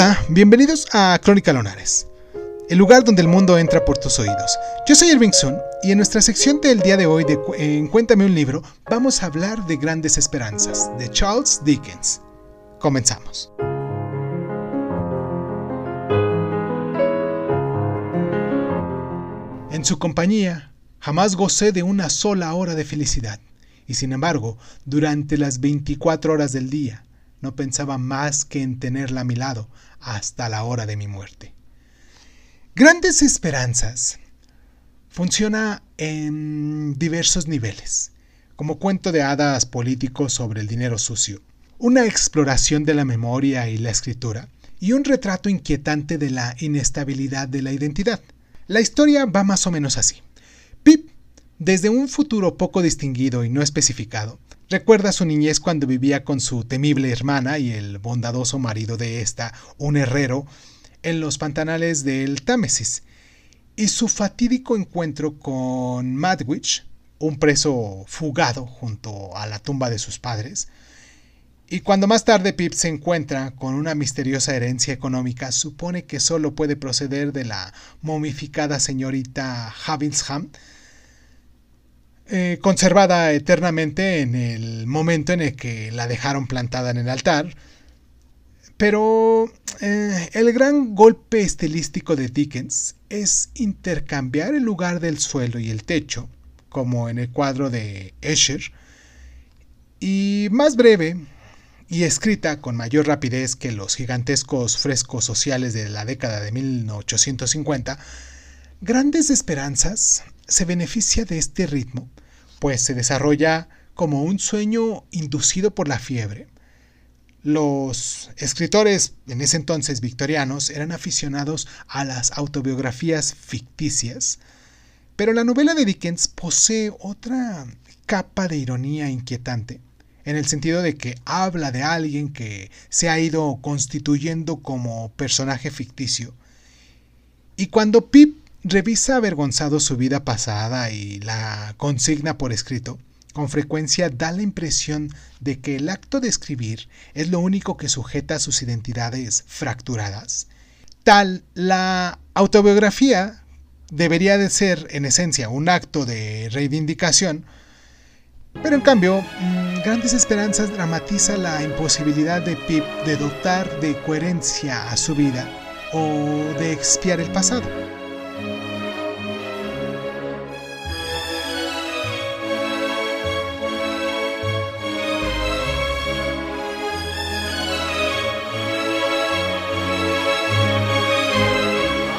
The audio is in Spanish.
Hola, bienvenidos a Crónica Lonares, el lugar donde el mundo entra por tus oídos. Yo soy Irving Sun y en nuestra sección del día de hoy de en Cuéntame un libro vamos a hablar de Grandes Esperanzas, de Charles Dickens. Comenzamos. En su compañía, jamás gocé de una sola hora de felicidad, y sin embargo, durante las 24 horas del día, no pensaba más que en tenerla a mi lado hasta la hora de mi muerte. Grandes Esperanzas funciona en diversos niveles, como cuento de hadas políticos sobre el dinero sucio, una exploración de la memoria y la escritura, y un retrato inquietante de la inestabilidad de la identidad. La historia va más o menos así. Pip, desde un futuro poco distinguido y no especificado, Recuerda su niñez cuando vivía con su temible hermana y el bondadoso marido de esta, un herrero, en los pantanales del Támesis, y su fatídico encuentro con Madwich, un preso fugado junto a la tumba de sus padres, y cuando más tarde Pip se encuentra con una misteriosa herencia económica, supone que solo puede proceder de la momificada señorita Havinsham, eh, conservada eternamente en el momento en el que la dejaron plantada en el altar. Pero eh, el gran golpe estilístico de Dickens es intercambiar el lugar del suelo y el techo, como en el cuadro de Escher, y más breve y escrita con mayor rapidez que los gigantescos frescos sociales de la década de 1850, Grandes Esperanzas se beneficia de este ritmo pues se desarrolla como un sueño inducido por la fiebre. Los escritores en ese entonces victorianos eran aficionados a las autobiografías ficticias, pero la novela de Dickens posee otra capa de ironía inquietante, en el sentido de que habla de alguien que se ha ido constituyendo como personaje ficticio. Y cuando Pip Revisa avergonzado su vida pasada y la consigna por escrito. Con frecuencia da la impresión de que el acto de escribir es lo único que sujeta a sus identidades fracturadas. Tal, la autobiografía debería de ser en esencia un acto de reivindicación, pero en cambio, mm, Grandes Esperanzas dramatiza la imposibilidad de Pip de dotar de coherencia a su vida o de expiar el pasado.